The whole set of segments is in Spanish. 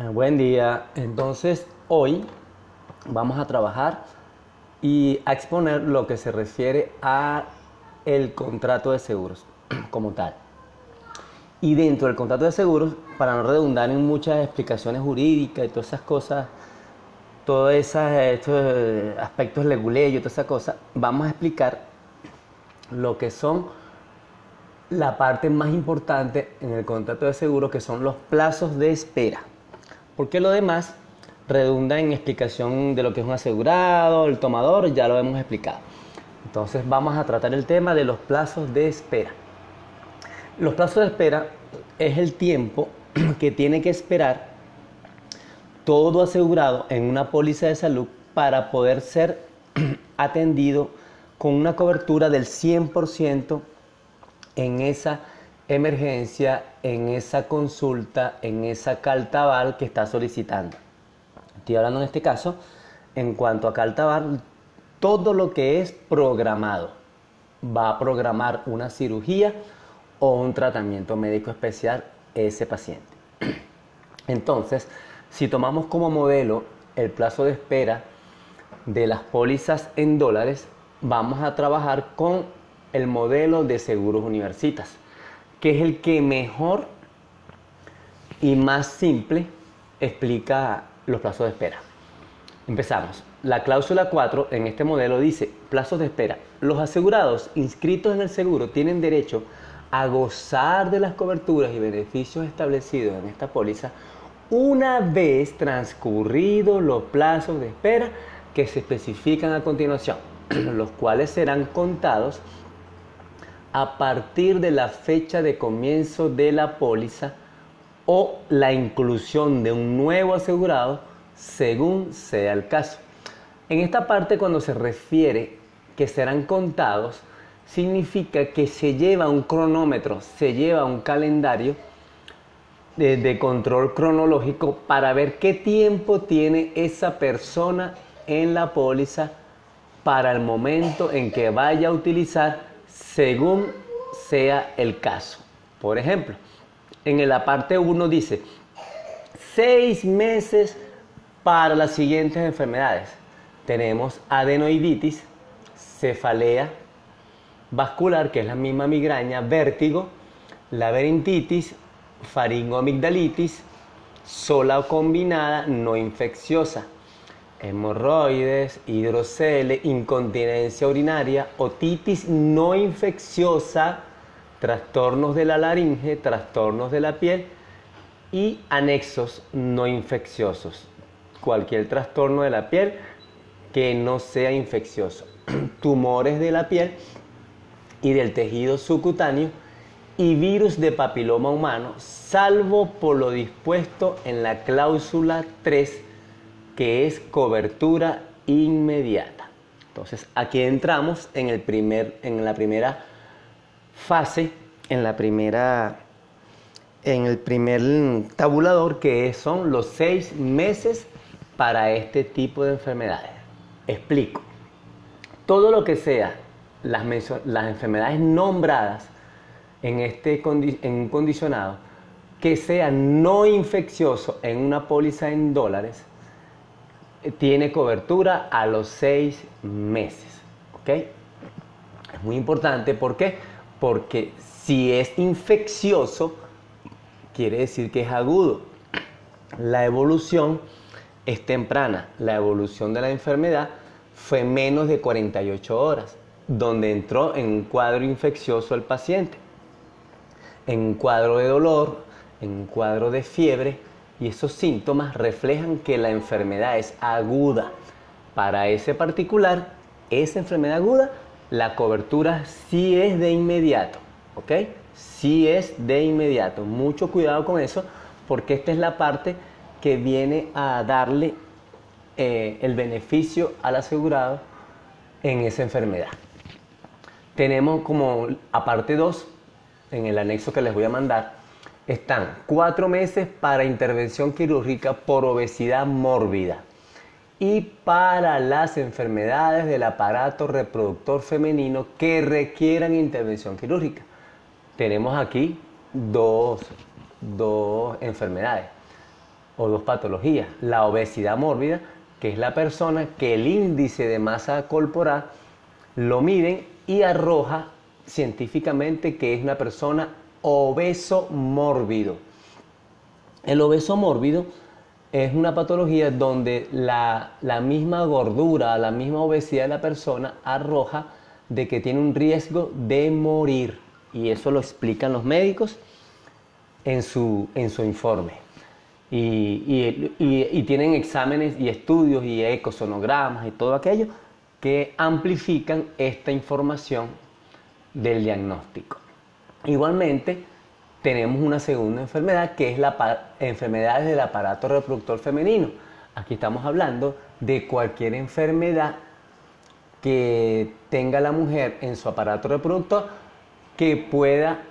Eh, buen día. Entonces, hoy vamos a trabajar y a exponer lo que se refiere a el contrato de seguros como tal. Y dentro del contrato de seguros, para no redundar en muchas explicaciones jurídicas y todas esas cosas, todos esos eh, aspectos leguleyos y todas esas cosas, vamos a explicar lo que son la parte más importante en el contrato de seguro, que son los plazos de espera. Porque lo demás redunda en explicación de lo que es un asegurado, el tomador, ya lo hemos explicado. Entonces vamos a tratar el tema de los plazos de espera. Los plazos de espera es el tiempo que tiene que esperar todo asegurado en una póliza de salud para poder ser atendido con una cobertura del 100% en esa emergencia, en esa consulta, en esa caltabal que está solicitando. Estoy hablando en este caso, en cuanto a caltabal, todo lo que es programado. Va a programar una cirugía o un tratamiento médico especial ese paciente. Entonces, si tomamos como modelo el plazo de espera de las pólizas en dólares, vamos a trabajar con el modelo de seguros universitas, que es el que mejor y más simple explica los plazos de espera. Empezamos. La cláusula 4 en este modelo dice, plazos de espera. Los asegurados inscritos en el seguro tienen derecho a gozar de las coberturas y beneficios establecidos en esta póliza una vez transcurridos los plazos de espera que se especifican a continuación, los cuales serán contados a partir de la fecha de comienzo de la póliza o la inclusión de un nuevo asegurado según sea el caso. En esta parte cuando se refiere que serán contados, significa que se lleva un cronómetro, se lleva un calendario de, de, control cronológico para ver qué tiempo tiene esa persona en la póliza para el momento en que vaya a utilizar según sea el caso. Por ejemplo, en la parte 1 dice, seis meses para las siguientes enfermedades. Tenemos adenoiditis, cefalea vascular, que es la misma migraña, vértigo, laberintitis, faringoamigdalitis, sola o combinada no infecciosa hemorroides, hidrocele, incontinencia urinaria, otitis no infecciosa, trastornos de la laringe, trastornos de la piel y anexos no infecciosos. Cualquier trastorno de la piel que no sea infeccioso. Tumores de la piel y del tejido subcutáneo y virus de papiloma humano, salvo por lo dispuesto en la cláusula 3 que es cobertura inmediata. Entonces, aquí entramos en, el primer, en la primera fase, en la primera en el primer tabulador que son los seis meses para este tipo de enfermedades. Explico. Todo lo que sea las, enfermedades nombradas en, este en un condicionado que sea no infeccioso en una póliza en dólares tiene cobertura a los seis meses. ¿Ok? Es muy importante, ¿por qué? Porque si es infeccioso, quiere decir que es agudo. La evolución es temprana. La evolución de la enfermedad fue menos de 48 horas, donde entró en un cuadro infeccioso el paciente, en un cuadro de dolor, en un cuadro de fiebre, y esos síntomas reflejan que la enfermedad es aguda. Para ese particular, esa enfermedad aguda, la cobertura sí es de inmediato, ¿ok? Sí es de inmediato. Mucho cuidado con eso, porque esta es la parte que viene a darle eh, el beneficio al asegurado en esa enfermedad. Tenemos como aparte 2, en el anexo que les voy a mandar, están cuatro meses para intervención quirúrgica por obesidad mórbida y para las enfermedades del aparato reproductor femenino que requieran intervención quirúrgica. Tenemos aquí dos, enfermedades. o dos patologías. La obesidad mórbida, que es la persona que el índice de masa corporal lo miden y arroja científicamente que es una persona obeso mórbido. El obeso mórbido es una patología donde la, la, misma gordura, la misma obesidad de la persona arroja de que tiene un riesgo de morir. Y eso lo explican los médicos en su, en su informe. Y, y, tienen exámenes y estudios y ecosonogramas y todo aquello que amplifican esta información del diagnóstico. Igualmente, tenemos una segunda enfermedad que es la enfermedad del aparato reproductor femenino. Aquí estamos hablando de cualquier enfermedad que tenga la mujer en su aparato reproductor que pueda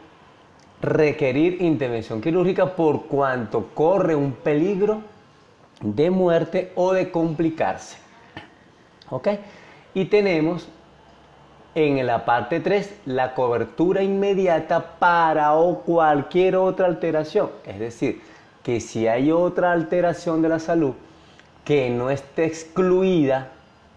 requerir intervención quirúrgica por cuanto corre un peligro de muerte o de complicarse. ¿Ok? Y tenemos en la parte 3 la cobertura inmediata para o cualquier otra alteración. Es decir, que si hay otra alteración de la salud que no esté excluida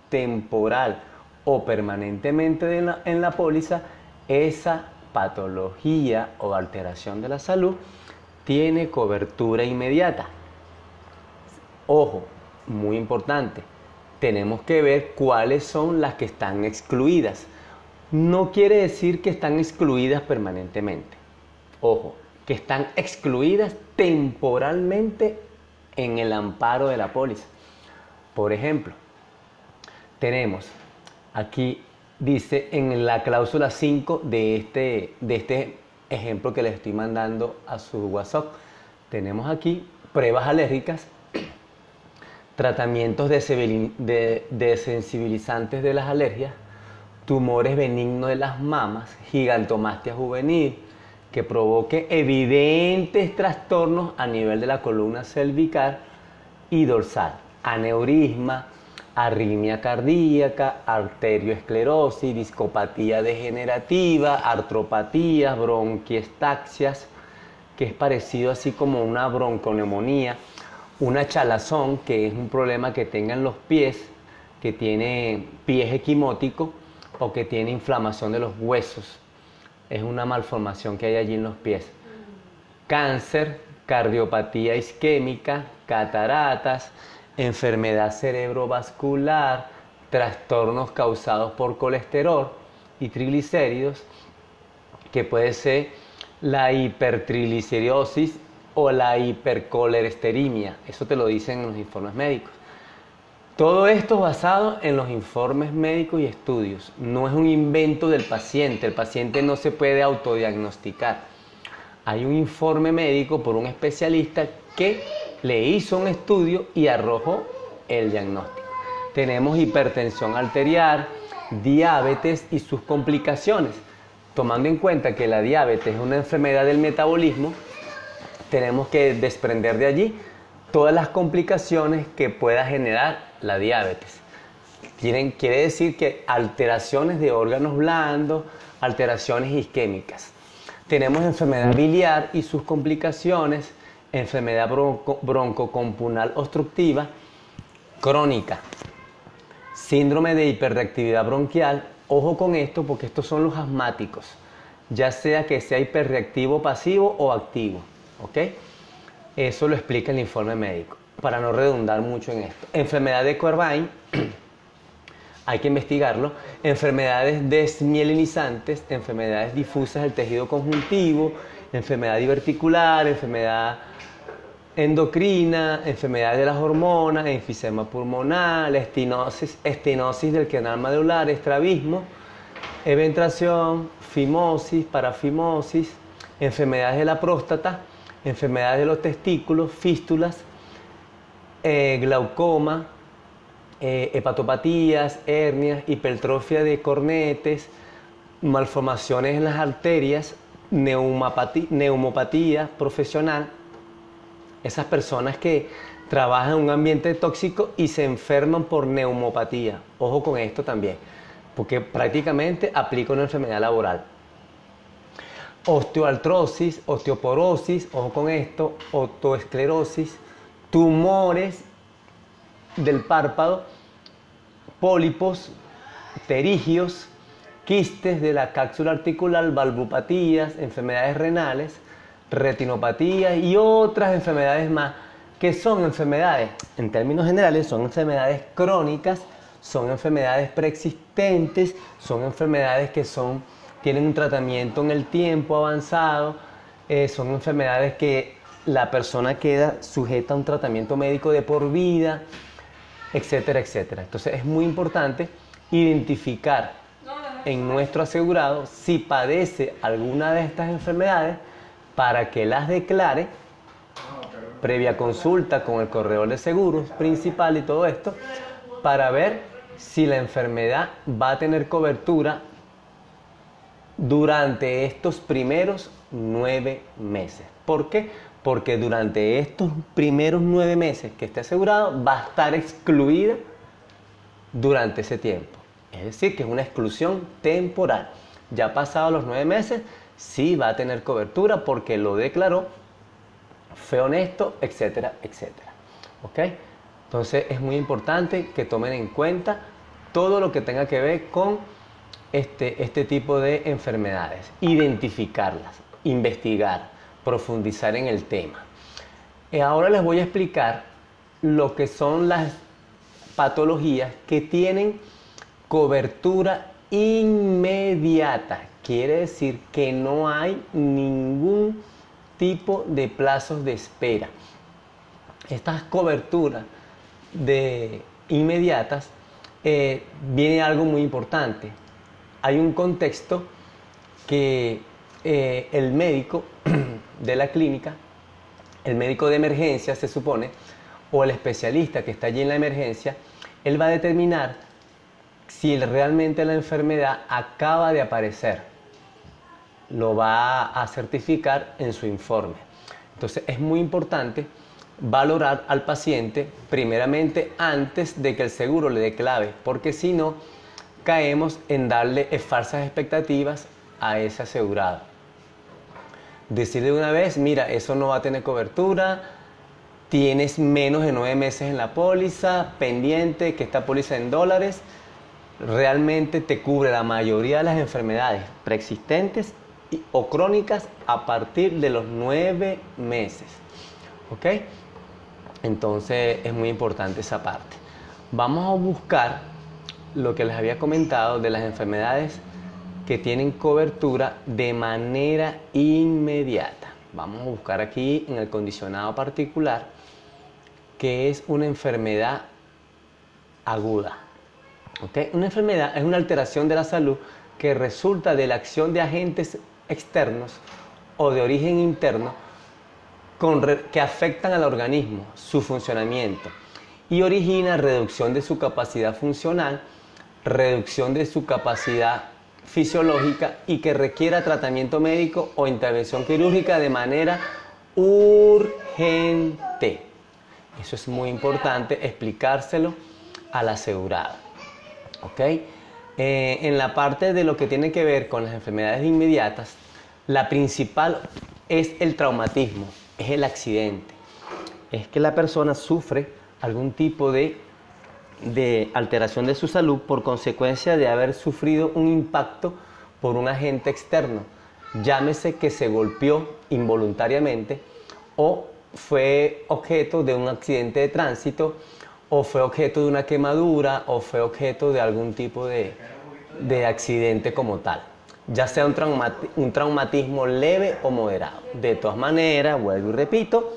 temporal o permanentemente en la, en la póliza, esa patología o alteración de la salud tiene cobertura inmediata. Ojo, muy importante, tenemos que ver cuáles son las que están excluidas. No quiere decir que están excluidas permanentemente. Ojo, que están excluidas temporalmente en el amparo de la póliza. Por ejemplo, tenemos aquí, dice en la cláusula 5 de este, de este ejemplo que les estoy mandando a su WhatsApp, tenemos aquí pruebas alérgicas tratamientos de, desensibilizantes de las alergias, tumores benignos de las mamas, gigantomastia juvenil, que provoque evidentes trastornos a nivel de la columna cervical y dorsal, aneurisma, arritmia cardíaca, arterioesclerosis, discopatía degenerativa, artropatías, bronquiestaxias, que es parecido así como una bronconeumonía, una chalazón, que es un problema que tengan los pies, que tiene pies equimóticos o que tiene inflamación de los huesos. Es una malformación que hay allí en los pies. Cáncer, cardiopatía isquémica, cataratas, enfermedad cerebrovascular, trastornos causados por colesterol y triglicéridos, que puede ser la hipertrigliceriosis o la hipercolesteremia. Eso te lo dicen en los informes médicos. Todo esto basado en los informes médicos y estudios. No es un invento del paciente. El paciente no se puede autodiagnosticar. Hay un informe médico por un especialista que le hizo un estudio y arrojó el diagnóstico. Tenemos hipertensión arterial, diabetes y sus complicaciones. Tomando en cuenta que la diabetes es una enfermedad del metabolismo, tenemos que desprender de allí todas las complicaciones que pueda generar la diabetes. quiere decir que alteraciones de órganos blandos, alteraciones isquémicas. Tenemos enfermedad biliar y sus complicaciones, enfermedad bronco, broncocompunal obstructiva crónica, síndrome de hiperreactividad bronquial. Ojo con esto porque estos son los asmáticos, ya sea que sea hiperreactivo pasivo o activo. ¿ok? Eso lo explica el informe médico, para no redundar mucho en esto. Enfermedad de Corbijn, hay que investigarlo. Enfermedades desmielinizantes, enfermedades difusas del tejido conjuntivo, enfermedad diverticular, enfermedad endocrina, enfermedad de las hormonas, enfisema pulmonar, estenosis, estenosis del canal medular, estrabismo, eventración, fimosis, parafimosis, enfermedades de la próstata, enfermedades de los testículos, fístulas, eh, glaucoma, eh, hepatopatías, hernias, hipertrofia de cornetes, malformaciones en las arterias, neumopatía profesional, esas personas que trabajan en un ambiente tóxico y se enferman por neumopatía. Ojo con esto también, porque prácticamente aplica una enfermedad laboral osteoartrosis, osteoporosis, ojo con esto, otoesclerosis, tumores del párpado, pólipos, terigios, quistes de la cápsula articular, valvupatías, enfermedades renales, retinopatías y otras enfermedades más que son enfermedades, en términos generales, son enfermedades crónicas, son enfermedades preexistentes, son enfermedades que son, tienen un tratamiento en el tiempo avanzado, eh, son enfermedades que la persona queda sujeta a un tratamiento médico de por vida, etcétera, etcétera. Entonces es muy importante identificar en nuestro asegurado si padece alguna de estas enfermedades para que las declare previa consulta con el corredor de seguros principal y todo esto para ver si la enfermedad va a tener cobertura durante estos primeros nueve meses. ¿Por qué? Porque durante estos primeros nueve meses que esté asegurado va a estar excluida durante ese tiempo. Es decir, que es una exclusión temporal. Ya pasados los nueve meses, sí va a tener cobertura porque lo declaró, fue honesto, etcétera, etcétera. ¿Ok? Entonces es muy importante que tomen en cuenta todo lo que tenga que ver con este, este tipo de enfermedades, identificarlas, investigar, profundizar en el tema. Y ahora les voy a explicar lo que son las patologías que tienen cobertura inmediata. Quiere decir que no hay ningún tipo de plazos de espera. Estas coberturas de inmediatas eh, viene algo muy importante. Hay un contexto que eh, el médico de la clínica, el médico de emergencia se supone, o el especialista que está allí en la emergencia, él va a determinar si realmente la enfermedad acaba de aparecer. Lo va a certificar en su informe. Entonces es muy importante valorar al paciente primeramente antes de que el seguro le dé clave, porque si no, caemos en darle falsas expectativas a ese asegurado. Decirle de una vez, mira, eso no va a tener cobertura, tienes menos de nueve meses en la póliza, pendiente que esta póliza en dólares, realmente te cubre la mayoría de las enfermedades preexistentes o crónicas a partir de los nueve meses. ¿Ok? Entonces es muy importante esa parte. Vamos a buscar lo que les había comentado de las enfermedades que tienen cobertura de manera inmediata. Vamos a buscar aquí en el condicionado particular que es una enfermedad aguda. Una enfermedad es una alteración de la salud que resulta de la acción de agentes externos o de origen interno que afectan al organismo, su funcionamiento, y origina reducción de su capacidad funcional, reducción de su capacidad fisiológica y que requiera tratamiento médico o intervención quirúrgica de manera urgente. Eso es muy importante explicárselo al asegurado. ¿ok? Eh, en la parte de lo que tiene que ver con las enfermedades inmediatas, la principal es el traumatismo, es el accidente. Es que la persona sufre algún tipo de, de alteración de su salud por consecuencia de haber sufrido un impacto por un agente externo. Llámese que se golpeó involuntariamente o fue objeto de un accidente de tránsito o fue objeto de una quemadura o fue objeto de algún tipo de, accidente como tal, ya sea un, un traumatismo leve o moderado. De todas maneras, vuelvo y repito,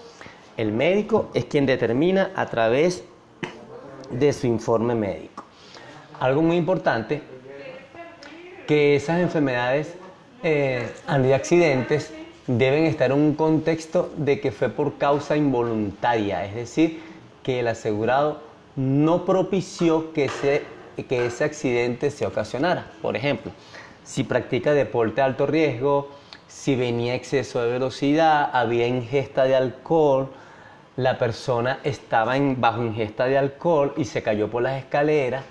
el médico es quien determina a través de su informe médico. Algo muy importante, que esas enfermedades eh, accidentes deben estar en un contexto de que fue por causa involuntaria, es decir, que el asegurado no propició que ese, que ese accidente se ocasionara. Por ejemplo, si practica deporte de alto riesgo, si venía exceso de velocidad, había ingesta de alcohol, la persona estaba en, bajo ingesta de alcohol y se cayó por las escaleras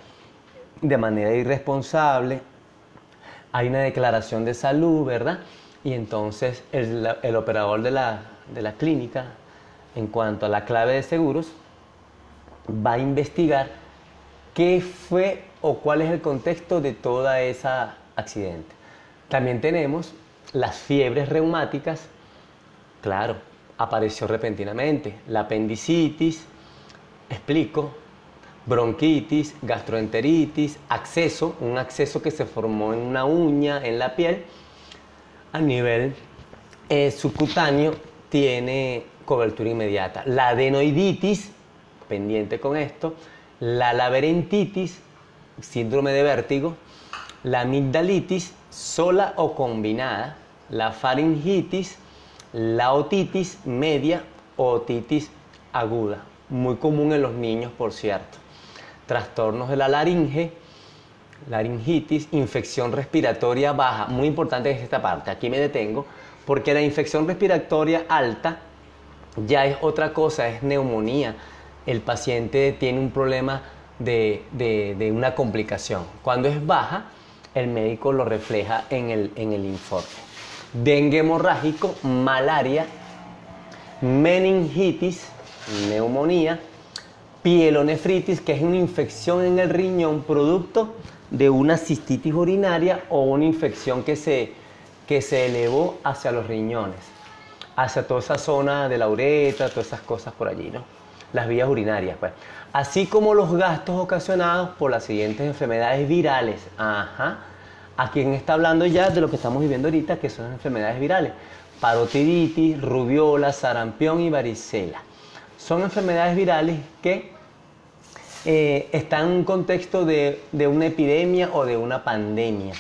de manera irresponsable, hay una declaración de salud, ¿verdad? Y entonces el, operador de la, de la clínica en cuanto a la clave de seguros, va a investigar qué fue o cuál es el contexto de toda esa accidente. También tenemos las fiebres reumáticas, claro, apareció repentinamente, la apendicitis, explico, bronquitis, gastroenteritis, acceso, un acceso que se formó en una uña en la piel, a nivel eh, subcutáneo tiene cobertura inmediata. La adenoiditis, pendiente con esto, la laberintitis, síndrome de vértigo, la amigdalitis, sola o combinada, la faringitis, la otitis media o otitis aguda, muy común en los niños, por cierto. Trastornos de la laringe, laringitis, infección respiratoria baja, muy importante es esta parte, aquí me detengo, porque la infección respiratoria alta ya es otra cosa, es neumonía. El paciente tiene un problema de, de una complicación. Cuando es baja, el médico lo refleja en el, en el informe. Dengue hemorrágico, malaria, meningitis, neumonía, pielonefritis, que es una infección en el riñón producto de una cistitis urinaria o una infección que se, que se elevó hacia los riñones, hacia toda esa zona de la uretra, todas esas cosas por allí, ¿no? Las vías urinarias, pues. Así como los gastos ocasionados por las siguientes enfermedades virales. Ajá. A quien está hablando ya de lo que estamos viviendo ahorita, que son enfermedades virales. Parotiditis, rubiola, sarampión y varicela. Son enfermedades virales que eh, están en un contexto de, de una epidemia o de una pandemia.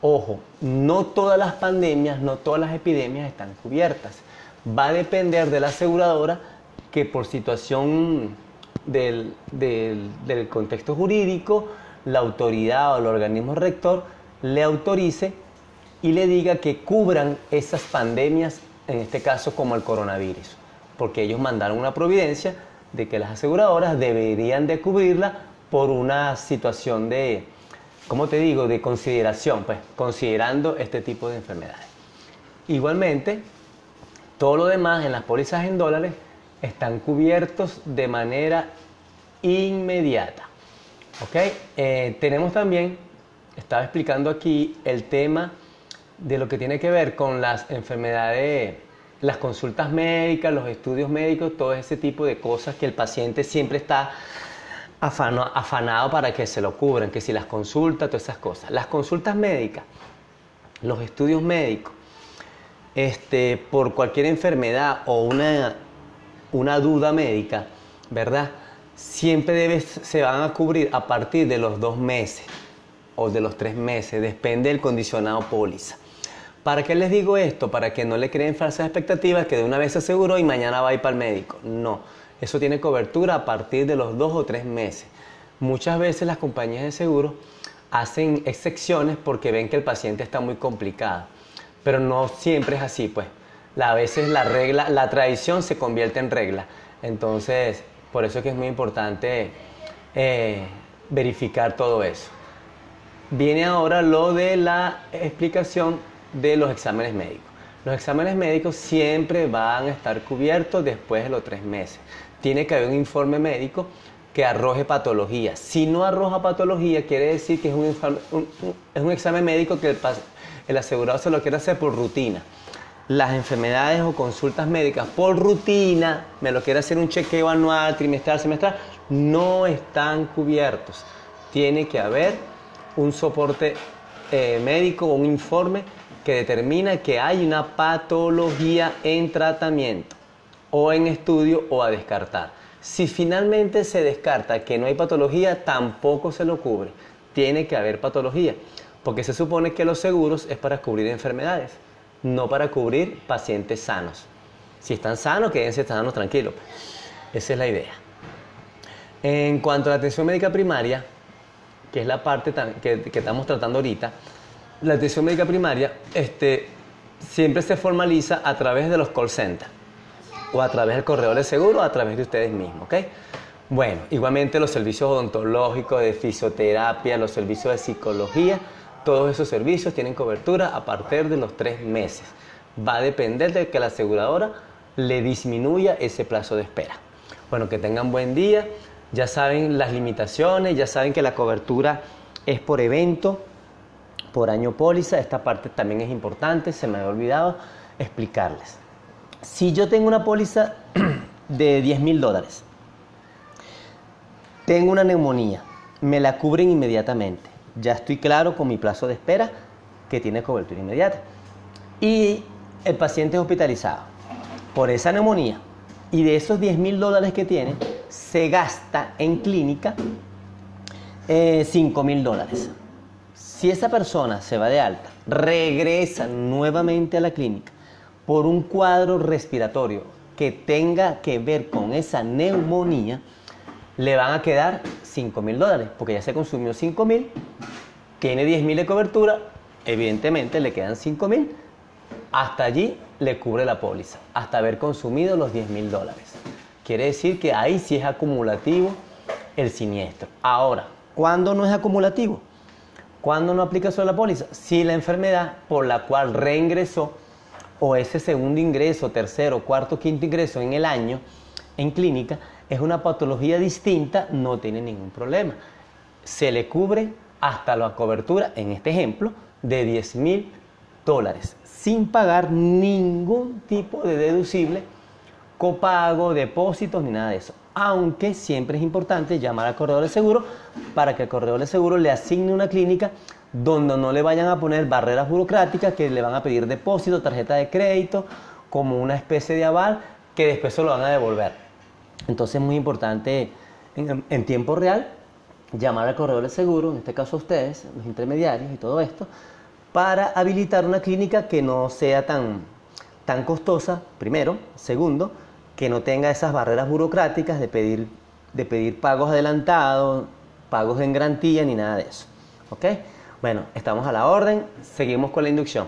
Ojo, no todas las pandemias, no todas las epidemias están cubiertas. Va a depender de la aseguradora que por situación del, del, contexto jurídico, la autoridad o el organismo rector le autorice y le diga que cubran esas pandemias, en este caso como el coronavirus, porque ellos mandaron una providencia de que las aseguradoras deberían de cubrirla por una situación de, ¿cómo te digo?, de consideración, pues considerando este tipo de enfermedades. Igualmente, todo lo demás en las pólizas en dólares están cubiertos de manera inmediata. ¿Ok? Eh, tenemos también, estaba explicando aquí el tema de lo que tiene que ver con las enfermedades, las consultas médicas, los estudios médicos, todo ese tipo de cosas que el paciente siempre está afanado para que se lo cubran, que si las consultas, todas esas cosas. Las consultas médicas, los estudios médicos, este, por cualquier enfermedad o una una duda médica, ¿verdad? Siempre se van a cubrir a partir de los dos meses o de los tres meses, depende del condicionado póliza. ¿Para qué les digo esto? Para que no le creen falsas expectativas que de una vez se aseguró y mañana va a ir para el médico. No, eso tiene cobertura a partir de los dos o tres meses. Muchas veces las compañías de seguro hacen excepciones porque ven que el paciente está muy complicado, pero no siempre es así, pues a veces la regla, la tradición se convierte en regla. Entonces, por eso es que es muy importante eh, verificar todo eso. Viene ahora lo de la explicación de los exámenes médicos. Los exámenes médicos siempre van a estar cubiertos después de los tres meses. Tiene que haber un informe médico que arroje patología. Si no arroja patología, quiere decir que es un, es un examen médico que el, el asegurado se lo quiere hacer por rutina las enfermedades o consultas médicas por rutina, me lo quiere hacer un chequeo anual, trimestral, semestral, no están cubiertos. Tiene que haber un soporte eh, médico un informe que determina que hay una patología en tratamiento o en estudio o a descartar. Si finalmente se descarta que no hay patología, tampoco se lo cubre. Tiene que haber patología, porque se supone que los seguros es para cubrir enfermedades no para cubrir pacientes sanos. Si están sanos, quédense sanos tranquilos. Esa es la idea. En cuanto a la atención médica primaria, que es la parte que, estamos tratando ahorita, la atención médica primaria este, siempre se formaliza a través de los call centers o a través del correo de seguro o a través de ustedes mismos, ¿ok? Bueno, igualmente los servicios odontológicos, de fisioterapia, los servicios de psicología, todos esos servicios tienen cobertura a partir de los tres meses. Va a depender de que la aseguradora le disminuya ese plazo de espera. Bueno, que tengan buen día, ya saben las limitaciones, ya saben que la cobertura es por evento, por año póliza, esta parte también es importante, se me había olvidado explicarles. Si yo tengo una póliza de 10 mil dólares, tengo una neumonía, me la cubren inmediatamente, ya estoy claro con mi plazo de espera que tiene cobertura inmediata. Y el paciente es hospitalizado por esa neumonía y de esos 10 mil dólares que tiene, se gasta en clínica 5 eh, mil dólares. Si esa persona se va de alta, regresa nuevamente a la clínica por un cuadro respiratorio que tenga que ver con esa neumonía, le van a quedar 5 mil dólares, porque ya se consumió 5 mil, tiene 10 mil de cobertura, evidentemente le quedan 5 mil, hasta allí le cubre la póliza, hasta haber consumido los 10 mil dólares. Quiere decir que ahí sí es acumulativo el siniestro. Ahora, ¿cuándo no es acumulativo? ¿Cuándo no aplica solo la póliza? Si la enfermedad por la cual reingresó o ese segundo ingreso, tercero, cuarto, quinto ingreso en el año en clínica es una patología distinta, no tiene ningún problema. Se le cubre hasta la cobertura, en este ejemplo, de 10 mil dólares, sin pagar ningún tipo de deducible, copago, depósitos ni nada de eso. Aunque siempre es importante llamar al corredor de seguro para que el corredor de seguro le asigne una clínica donde no le vayan a poner barreras burocráticas que le van a pedir depósito, tarjeta de crédito, como una especie de aval que después se lo van a devolver. Entonces es muy importante en, tiempo real llamar al corredor de seguro, en este caso a ustedes, los intermediarios y todo esto, para habilitar una clínica que no sea tan, tan costosa, primero. Segundo, que no tenga esas barreras burocráticas de pedir, de pedir pagos adelantados, pagos en garantía ni nada de eso. ¿Ok? Bueno, estamos a la orden, seguimos con la inducción.